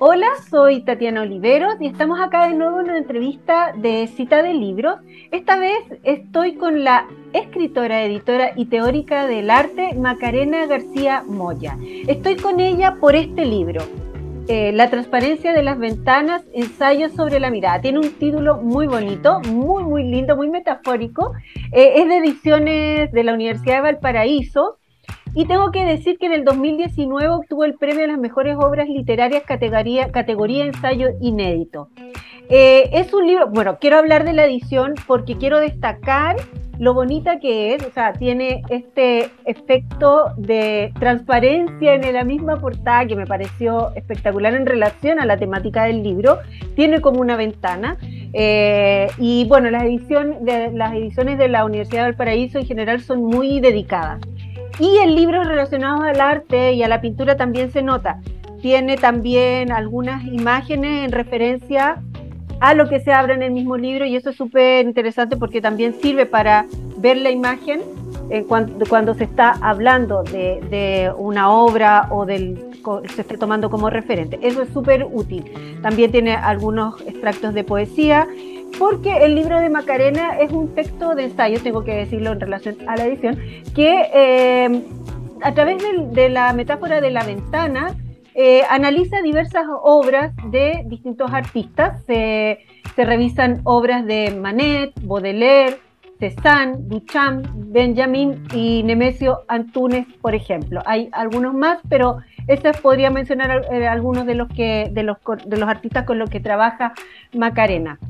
Hola, soy Tatiana Oliveros y estamos acá de nuevo en una entrevista de cita de libros. Esta vez estoy con la escritora, editora y teórica del arte Macarena García Moya. Estoy con ella por este libro, eh, La transparencia de las ventanas, ensayos sobre la mirada. Tiene un título muy bonito, muy, muy lindo, muy metafórico. Eh, es de ediciones de la Universidad de Valparaíso y tengo que decir que en el 2019 obtuvo el premio a las mejores obras literarias categoría, ensayo inédito. Eh, es un libro, bueno, quiero hablar de la edición porque quiero destacar lo bonita que es, o sea, tiene este efecto de transparencia en la misma portada que me pareció espectacular en relación a la temática del libro, tiene como una ventana. Eh, y bueno, las, de, las ediciones de la Universidad del Paraíso en general son muy dedicadas. Y el libro relacionado al arte y a la pintura también se nota. Tiene también algunas imágenes en referencia a lo que se abre en el mismo libro y eso es súper interesante porque también sirve para ver la imagen cuando, cuando, se está hablando de, de, una obra o del se esté tomando como referente. Eso es súper útil. También tiene algunos extractos de poesía porque el libro de Macarena es un texto de ensayo, tengo que decirlo en relación a la edición, que eh, a través de, la metáfora de la ventana eh, analiza diversas obras de distintos artistas. Se, revisan obras de Manet, Baudelaire, Cézanne, Duchamp, Benjamin y Nemesio Antunes, por ejemplo. Hay algunos más, pero podría mencionar eh, algunos de los, que, de los artistas con los que trabaja Macarena.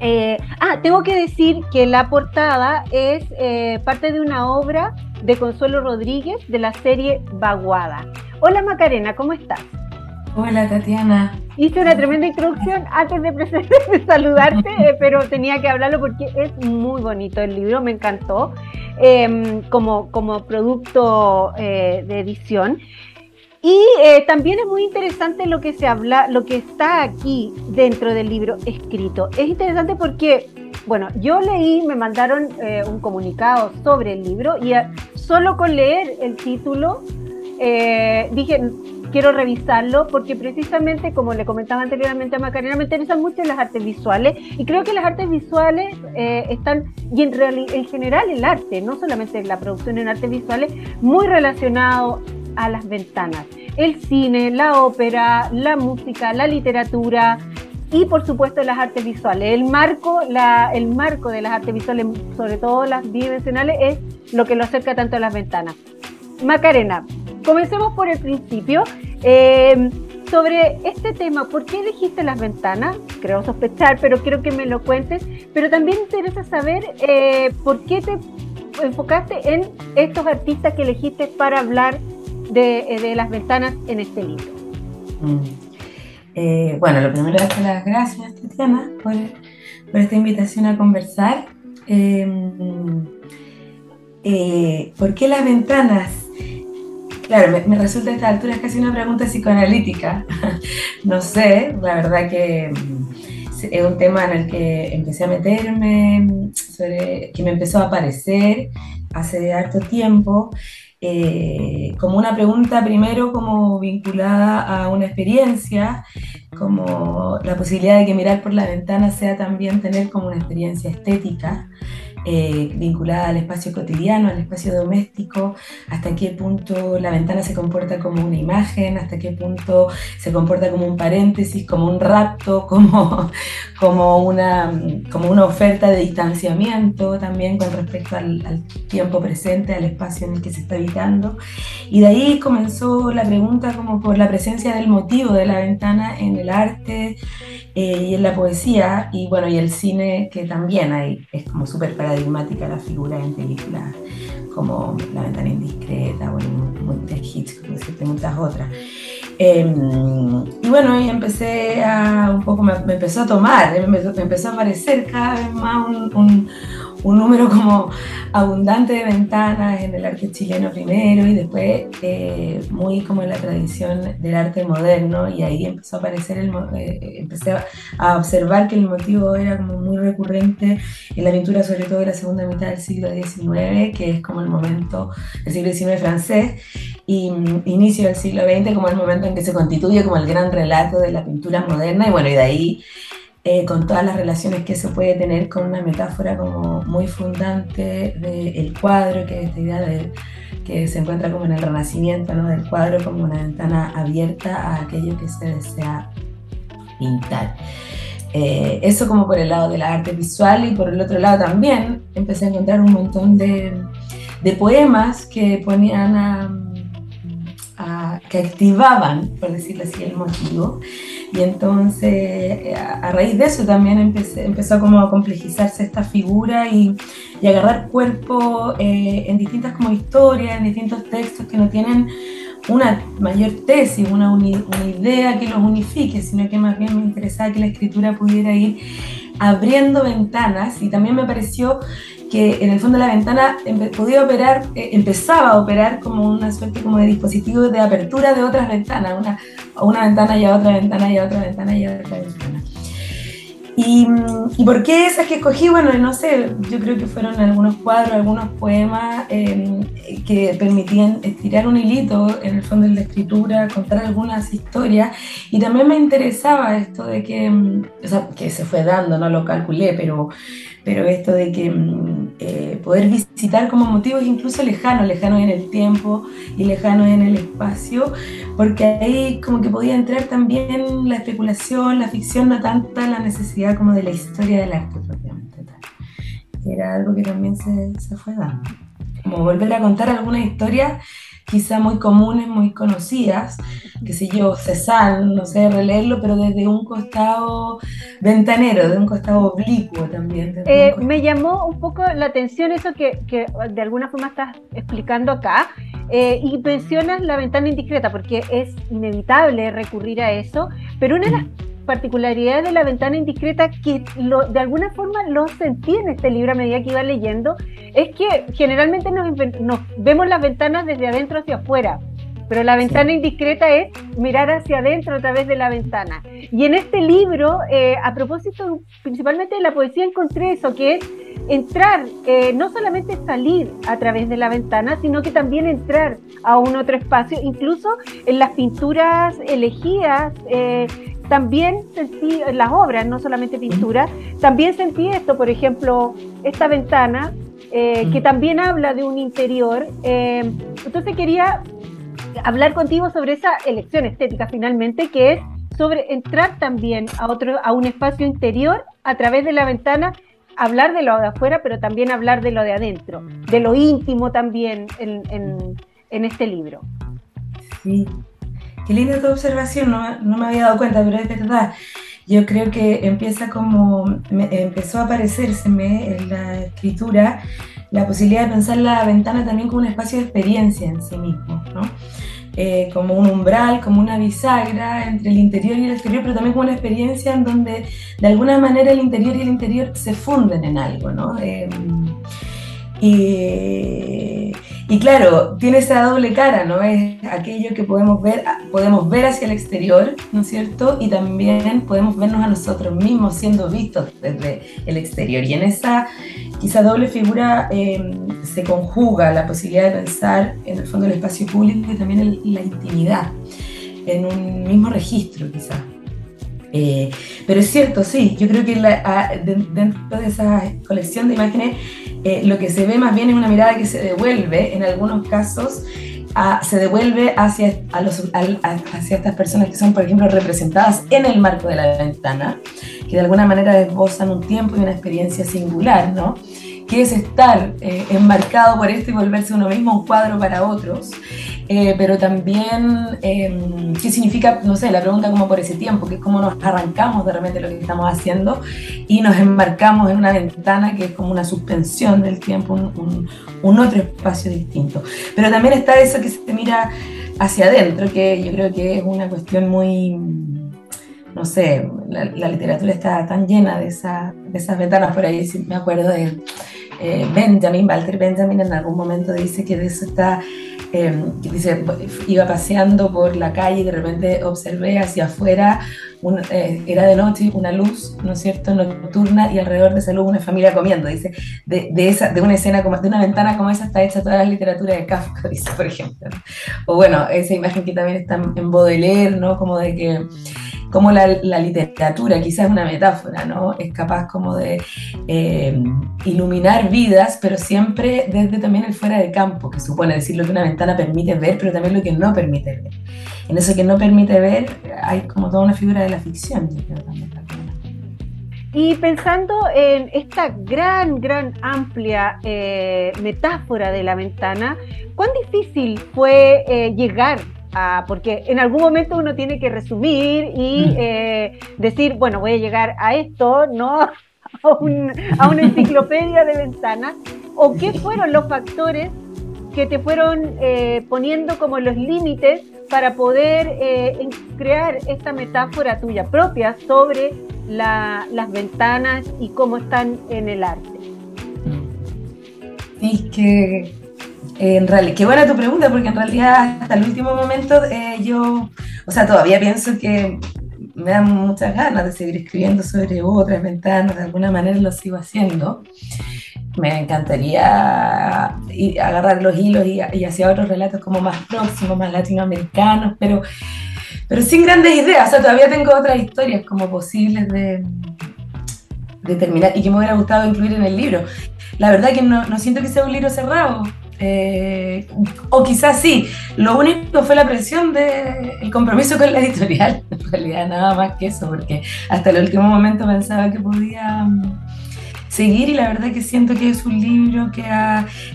Eh, ah, tengo que decir que la portada es eh, parte de una obra de Consuelo Rodríguez de la serie Vaguada. Hola Macarena, ¿cómo estás? Hola Tatiana. Hice una tremenda introducción antes de, saludarte, eh, pero tenía que hablarlo porque es muy bonito el libro, me encantó em, como, como producto de edición. Y eh, también es muy interesante lo que se habla, lo que está aquí dentro del libro escrito. Es interesante porque, bueno, yo leí, me mandaron eh, un comunicado sobre el libro y solo con leer el título eh, dije, quiero revisarlo porque precisamente, como le comentaba anteriormente a Macarena, me interesan mucho las artes visuales y creo que las artes visuales están, y en, en general el arte, no solamente la producción en artes visuales, muy relacionado a las ventanas. El cine, la ópera, la música, la literatura y por supuesto las artes visuales. El marco, la, el marco de las artes visuales, sobre todo las bidimensionales, es lo que lo acerca tanto a las ventanas. Macarena, comencemos por el principio. Eh, sobre este tema, ¿por qué elegiste las ventanas? Creo sospechar, pero quiero que me lo cuentes. Pero también interesa saber eh, por qué te enfocaste en estos artistas que elegiste para hablar eh, de, las ventanas en este libro. Mm. Eh, bueno, lo primero es las gracias, Tatiana, por, por esta invitación a conversar. Em, eh, ¿Por qué las ventanas? Claro, me, resulta a esta altura es casi una pregunta psicoanalítica. no sé, la verdad que mm, es un tema en el que empecé a meterme, que me empezó a aparecer hace harto tiempo eh, como una pregunta primero como vinculada a una experiencia, como la posibilidad de que mirar por la ventana sea también tener como una experiencia estética. Eh, vinculada al espacio cotidiano, al espacio doméstico, hasta qué punto la ventana se comporta como una imagen, hasta qué punto se comporta como un paréntesis, como un rapto, como, como, una, como una oferta de distanciamiento también con respecto al, al tiempo presente, al espacio en el que se está habitando. Y de ahí comenzó la pregunta como por la presencia del motivo de la ventana en el arte eh, y en la poesía, y bueno, y el cine que también hay, es como súper paradigmática la figura en películas como La ventana indiscreta, o de Hitchcock, muchas otras. Em, y bueno, y empecé a, un poco me, empezó a tomar, me, empezó a aparecer cada vez más un número como abundante de ventanas en el arte chileno primero y después eh, muy como en la tradición del arte moderno y ahí empezó a aparecer, el, eh, a observar que el motivo era como muy recurrente en la pintura sobre todo de la segunda mitad del siglo XIX, que es como el momento del siglo XIX francés y mm, inicio del siglo XX como el momento en que se constituye como el gran relato de la pintura moderna y bueno, y de ahí eh, con todas las relaciones que se puede tener con una metáfora como muy fundante del cuadro, que es esta idea de, que se encuentra como en el renacimiento ¿no? del cuadro como una ventana abierta a aquello que se desea pintar. Eh, eso como por el lado de la arte visual y por el otro lado también empecé a encontrar un montón de, de poemas que ponían a que activaban, por decirlo así, el motivo. Y entonces, eh, a, raíz de eso también empecé, empezó como a complejizarse esta figura y, y agarrar cuerpo eh, en distintas como historias, en distintos textos que no tienen una mayor tesis, una, una idea que los unifique, sino que más bien me interesaba que la escritura pudiera ir abriendo ventanas. Y también me pareció que en el fondo la ventana podía operar, eh, empezaba a operar como una suerte como de dispositivo de apertura de otras ventanas, una, una ventana y a otra ventana y a otra ventana y a otra ventana. Y, por qué esas que escogí? Bueno, no sé, yo creo que fueron algunos cuadros, algunos poemas em, que permitían estirar un hilito en el fondo de la escritura, contar algunas historias. Y también me interesaba esto de que, em, o sea, que se fue dando, no lo calculé, pero pero esto de que mm, eh, poder visitar como motivos incluso lejanos, lejanos en el tiempo y lejanos en el espacio, porque ahí como que podía entrar también la especulación, la ficción, no tanta la necesidad como de la historia del arte propiamente tal. Era algo que también se, se fue dando. Como volver a contar alguna historia quizá muy comunes, muy conocidas, que sé yo, Cezanne, no sé, releerlo, pero desde un costado ventanero, de un costado oblicuo también. Eh, me llamó un poco la atención eso que, que de alguna forma estás explicando acá, eh, y mencionas la ventana indiscreta, porque es inevitable recurrir a eso, pero una de las particularidades de la ventana indiscreta que lo, de alguna forma lo sentí en este libro a medida que iba leyendo, es que generalmente nos, nos vemos las ventanas desde adentro hacia afuera, pero la ventana indiscreta es mirar hacia adentro a través de la ventana. Y en este libro, eh, a propósito principalmente de la poesía, encontré eso, que es entrar, eh, no solamente salir a través de la ventana, sino que también entrar a un otro espacio, incluso en las pinturas elegidas. Eh, también sentí las obras, no solamente pintura, también sentí esto, por ejemplo, esta ventana, eh, que también habla de un interior. Eh, entonces quería hablar contigo sobre esa elección estética finalmente, que es sobre entrar también a otro, a un espacio interior a través de la ventana, hablar de lo de afuera, pero también hablar de lo de adentro, de lo íntimo también en, en, en este libro. Sí, Qué linda tu observación, no, no, me había dado cuenta, pero es verdad. Yo creo que empieza como, empezó a aparecérseme en la escritura la posibilidad de pensar la ventana también como un espacio de experiencia en sí mismo, ¿no? Eh, como un umbral, como una bisagra entre el interior y el exterior, pero también como una experiencia en donde de alguna manera el interior y el interior se funden en algo, ¿no? Eh, y, y claro, tiene esa doble cara, ¿no? Es aquello que podemos ver, podemos ver hacia el exterior, ¿no es cierto? Y también podemos vernos a nosotros mismos siendo vistos desde el exterior. Y en esa quizá doble figura em, se conjuga la posibilidad de pensar en el fondo el espacio público y también en la intimidad, en un mismo registro quizá. Eh, pero es cierto, sí, yo creo que dentro de esa colección de imágenes eh, lo que se ve más bien es una mirada que se devuelve, en algunos casos, se devuelve hacia, a los, hacia estas personas que son, por ejemplo, representadas en el marco de la ventana, que de alguna manera esbozan un tiempo y una experiencia singular, ¿no? que es estar eh, enmarcado por esto y volverse uno mismo un cuadro para otros, eh, pero también em, qué significa, no sé, la pregunta como por ese tiempo, que es cómo nos arrancamos de repente lo que estamos haciendo y nos enmarcamos en una ventana que es como una suspensión del tiempo, un, un otro espacio distinto. Pero también está eso que se mira hacia adentro, que yo creo que es una cuestión muy no sé, la, literatura está tan llena de, esa, de, esas ventanas por ahí, me acuerdo de eh, Benjamin, Walter Benjamin, en algún momento dice que de eso está Em, dice, iba paseando por la calle y de repente observé hacia afuera, eh, era de noche, una luz, ¿no es cierto?, nocturna y alrededor de esa luz una familia comiendo. Dice, de, de, esa, de una escena, como, de una ventana como esa está hecha toda la literatura de Kafka, dice, por ejemplo. O bueno, esa imagen que también está en Baudelaire, ¿no?, como de que como la, literatura, quizás es una metáfora, ¿no? Es capaz como de eh, iluminar vidas, pero siempre desde también el fuera de campo, que supone decir lo que una ventana permite ver, pero también lo que no permite ver. En eso que no permite ver hay como toda una figura de la ficción, Y pensando en esta gran, gran, amplia eh, metáfora de la ventana, ¿cuán difícil fue eh, llegar porque en algún momento uno tiene que resumir y mm. eh, decir, bueno, voy a llegar a esto, no a, una enciclopedia de ventanas, o qué fueron los factores que te fueron eh, poniendo como los límites para poder eh, crear esta metáfora tuya propia sobre las ventanas y cómo están en el arte. Sí, que en realidad, qué buena tu pregunta, porque en realidad hasta el último momento eh, yo, o sea, todavía pienso que me dan muchas ganas de seguir escribiendo sobre otras ventanas, de alguna manera lo sigo haciendo. Me encantaría agarrar los hilos y, y, hacia otros relatos como más próximos, más latinoamericanos, pero, pero sin grandes ideas. O sea, todavía tengo otras historias como posibles de, de terminar y que me hubiera gustado incluir en el libro. La verdad que no, no siento que sea un libro cerrado, eh, o quizás sí, lo único fue la presión del compromiso con la editorial, en realidad nada más que eso, porque hasta el último momento pensaba que podía mm, seguir y la verdad que siento que es un libro que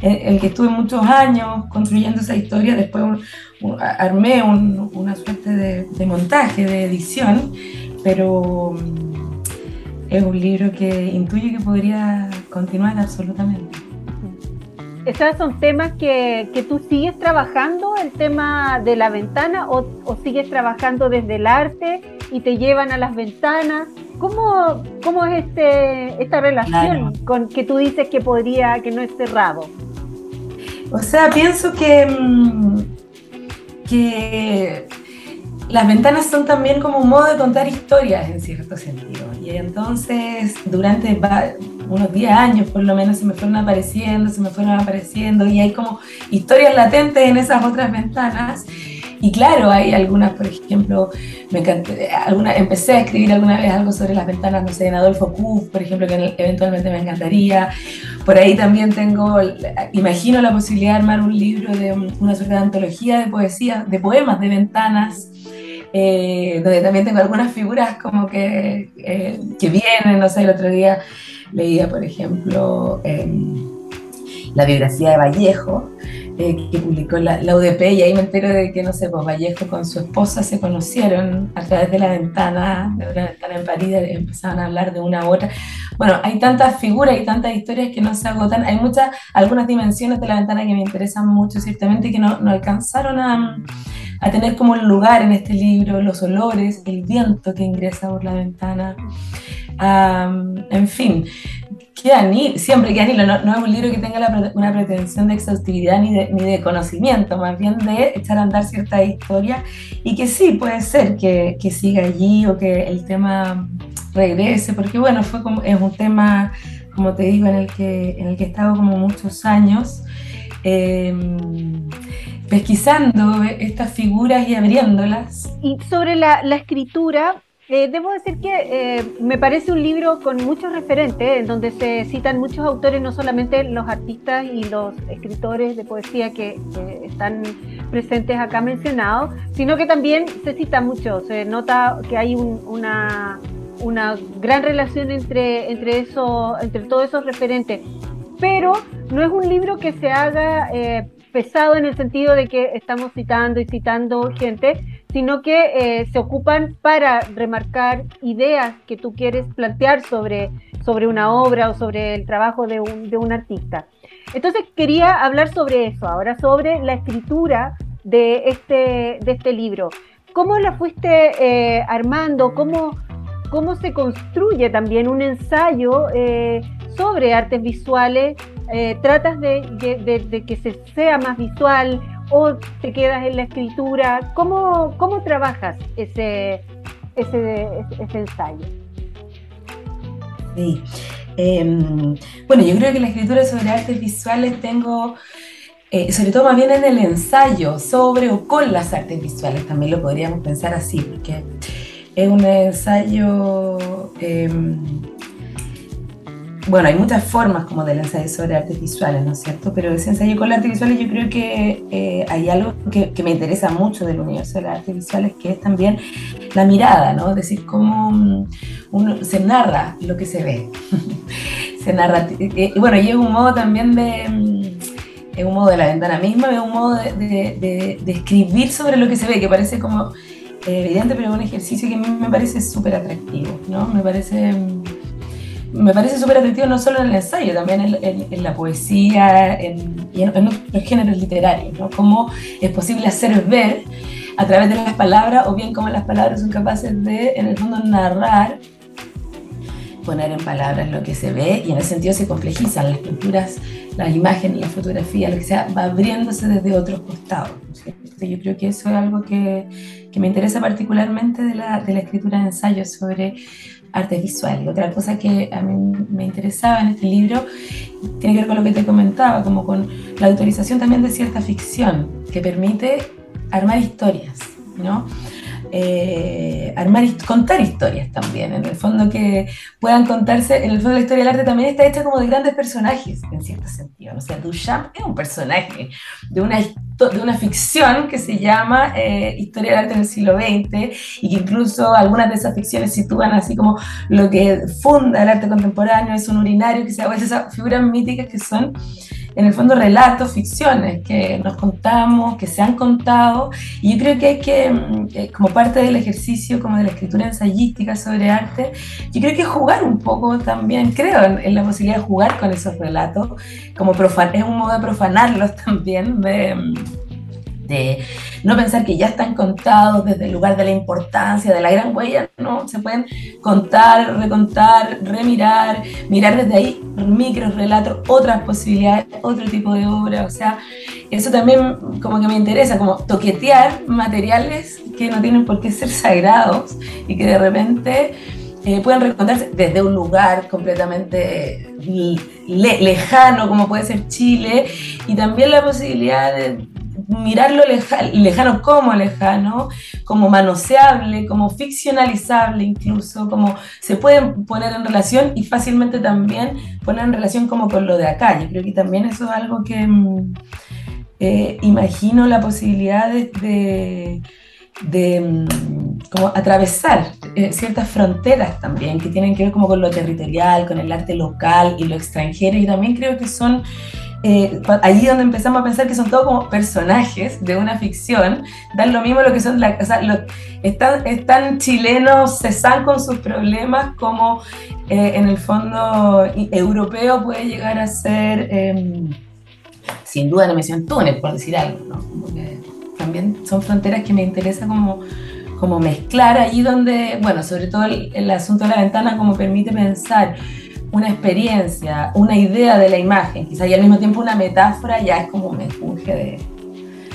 el, que estuve muchos años construyendo esa historia, después armé una suerte de, de, montaje, de edición, pero mm, es un libro que intuye que podría continuar absolutamente. ¿Esos son temas que, que, tú sigues trabajando, el tema de la ventana, o, sigues trabajando desde el arte y te llevan a las ventanas? ¿Cómo, cómo es este, esta relación con que tú dices que podría, que no es cerrado? O sea, pienso que, mm, que las ventanas son también como un modo de contar historias en cierto sentido. Y entonces, durante unos 10 años por lo menos, se me fueron apareciendo, se me fueron apareciendo, y hay como historias latentes en esas otras ventanas. Y claro, hay algunas, por ejemplo, me alguna, empecé a escribir alguna vez algo sobre las ventanas, no sé, en Adolfo Kuff, por ejemplo, que eventualmente me encantaría. Por ahí también tengo, imagino la posibilidad de armar un libro de una suerte de antología de poesía, de poemas, de ventanas, eh, donde también tengo algunas figuras como que, eh, que vienen, no sé, el otro día leía, por ejemplo, em, la biografía de Vallejo, eh, que publicó la, UDP, y ahí me entero de que, no sé, pues Vallejo con su esposa se conocieron a través de la ventana, de una ventana en París, empezaban a hablar de una a otra. Bueno, hay tantas figuras y tantas historias que no se agotan. Hay muchas, algunas dimensiones de la ventana que me interesan mucho, ciertamente, que no, no alcanzaron a a tener como un lugar en este libro, los olores, el viento que ingresa por la ventana, en fin, que siempre que anilo, no, es un libro que tenga una pretensión de exhaustividad ni de, ni de, conocimiento, más bien de echar a andar cierta historia y que sí, puede ser que, que, siga allí o que el tema regrese, porque bueno, fue como, es un tema, como te digo, en el que, en el que he estado como muchos años. Eh, pesquisando estas figuras y abriéndolas. Y sobre la, escritura, eh, debo decir que eh, me parece un libro con muchos referentes, en donde se citan muchos autores, no solamente los artistas y los escritores de poesía que, están presentes acá mencionados, sino que también se cita mucho, se nota que hay una, una gran relación entre, entre, eso, entre todos esos referentes. Pero no es un libro que se haga eh, pesado en el sentido de que estamos citando y citando gente, sino que eh, se ocupan para remarcar ideas que tú quieres plantear sobre, sobre una obra o sobre el trabajo de un, de un artista. Entonces quería hablar sobre eso, ahora sobre la escritura de este, de este libro. ¿Cómo la fuiste eh, armando? ¿Cómo, ¿Cómo se construye también un ensayo eh, sobre artes visuales tratas de, que se sea más visual o te quedas en la escritura? ¿Cómo, cómo trabajas ese, ese, ensayo? Sí. Em, bueno, yo creo que la escritura sobre artes visuales tengo, eh, sobre todo más bien en el ensayo sobre o con las artes visuales, también lo podríamos pensar así, porque es un ensayo em, bueno, hay muchas formas como del ensayo sobre artes visuales, ¿no es cierto? Pero ese ensayo con las artes visuales yo creo que eh, hay algo que, me interesa mucho del universo de las artes visuales, que es también la mirada, ¿no? Es decir, cómo mm, uno, se narra lo que se ve. se narra, eh, y bueno, y es un modo también de... Mm, es un modo de la ventana misma, es un modo de, escribir sobre lo que se ve, que parece como eh, evidente, pero es un ejercicio que a mí me parece súper atractivo, ¿no? Me parece mm, me parece súper atractivo no solo en el ensayo, también en, la poesía en, y en, otros géneros literarios, ¿no? Cómo es posible hacer ver a través de las palabras, o bien cómo las palabras son capaces de, en el fondo, narrar, poner en palabras lo que se ve, y en ese sentido se complejizan las pinturas, las imágenes, la fotografía, lo que sea, va abriéndose desde otros costados. Yo creo que eso es algo que, que me interesa particularmente de la, de la escritura de ensayos sobre artes visuales. Otra cosa que a mí me interesaba en este libro tiene que ver con lo que te comentaba, como con la autorización también de cierta ficción que permite armar historias, ¿no? Eh, armar, contar historias también, en el fondo que puedan contarse, en el fondo la historia del arte también está hecha como de grandes personajes, en cierto sentido. O sea, Duchamp es un personaje de una, de una ficción que se llama eh, Historia del arte en el siglo XX y que incluso algunas de esas ficciones sitúan así como lo que funda el arte contemporáneo, es un urinario que se esas figuras míticas que son en el fondo relatos, ficciones que nos contamos, que se han contado, y yo creo que hay que, mm, eh, como parte del ejercicio, como de la escritura ensayística sobre arte, yo creo que jugar un poco también, creo en, la posibilidad de jugar con esos relatos, como es un modo de profanarlos también, de mm, de no pensar que ya están contados desde el lugar de la importancia, de la gran huella, no, se pueden contar, recontar, remirar, mirar desde ahí micro relatos, otras posibilidades, otro tipo de obra, o sea, eso también como que me interesa, como toquetear materiales que no tienen por qué ser sagrados y que de repente... Eh, pueden recontarse desde un lugar completamente lejano como puede ser Chile y también la posibilidad de, mirarlo lejano como lejano, como manoseable, como ficcionalizable incluso, como se pueden poner en relación y fácilmente también poner en relación como con lo de acá. Yo creo que también eso es algo que mm, eh, imagino la posibilidad de, de, mm, como atravesar eh, ciertas fronteras también que tienen que ver como con lo territorial, con el arte local y lo extranjero y también creo que son eh, allí donde empezamos a pensar que son todos como personajes de una ficción, dan lo mismo lo que son, la, están, están, chilenos, están con sus problemas, como eh, en el fondo europeo puede llegar a ser, em, sin duda, la misión Túnez, por decir algo, también son fronteras que me interesa como como mezclar allí donde, bueno, sobre todo el, el asunto de la ventana como permite pensar una experiencia, una idea de la imagen, quizá y al mismo tiempo una metáfora, ya es como un mejunje de,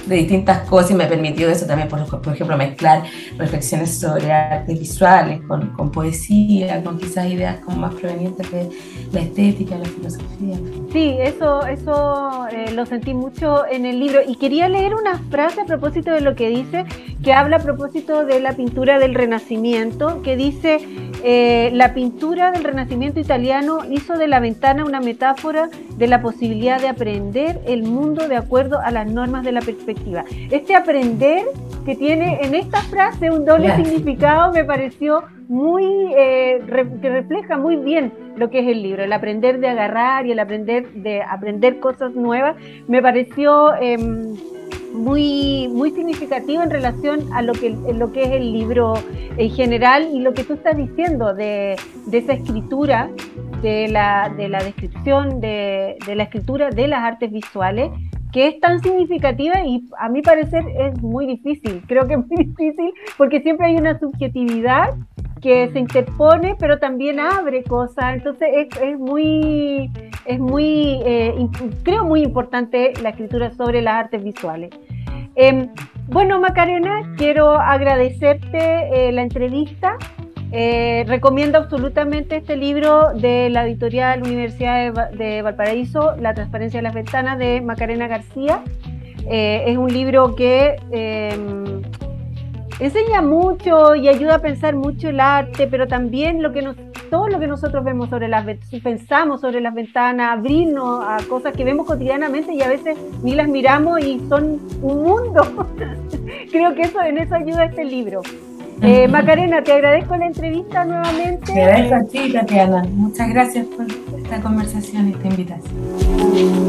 de distintas cosas y me permitió eso también, por, por ejemplo, mezclar reflexiones sobre artes visuales con, con, poesía, con quizás ideas como más provenientes de la estética, la filosofía. Sí, eso, eso eh, lo sentí mucho en el libro y quería leer una frase a propósito de lo que dice, que habla a propósito de la pintura del Renacimiento, que dice, eh, la pintura del Renacimiento italiano hizo de la ventana una metáfora de la posibilidad de aprender el mundo de acuerdo a las normas de la perspectiva este aprender que tiene en esta frase un doble significado me pareció muy, eh, que refleja muy bien lo que es el libro, el aprender de agarrar y el aprender de aprender cosas nuevas, me pareció em, muy, muy significativo en relación a lo que, lo que es el libro en general y lo que tú estás diciendo de, de esa escritura, de la, de la descripción, de, de la escritura de las artes visuales que es tan significativa y a mi parecer es muy difícil. Creo que es muy difícil porque siempre hay una subjetividad que se interpone, pero también abre cosas. Entonces es, muy, es muy, eh, creo muy importante la escritura sobre las artes visuales. Em, bueno, Macarena, quiero agradecerte eh, la entrevista. Eh, recomiendo absolutamente este libro de la editorial Universidad de, Valparaíso, La transparencia de las ventanas, de Macarena García. es un libro que em, enseña mucho y ayuda a pensar mucho el arte, pero también lo que nos, todo lo que nosotros vemos sobre las pensamos sobre las ventanas, abrirnos a cosas que vemos cotidianamente y a veces ni las miramos y son un mundo. Creo que eso en eso ayuda este libro. Eh, Macarena, te agradezco la entrevista nuevamente. Te agradezco a ti, Tatiana. Muchas gracias por esta conversación y esta invitación.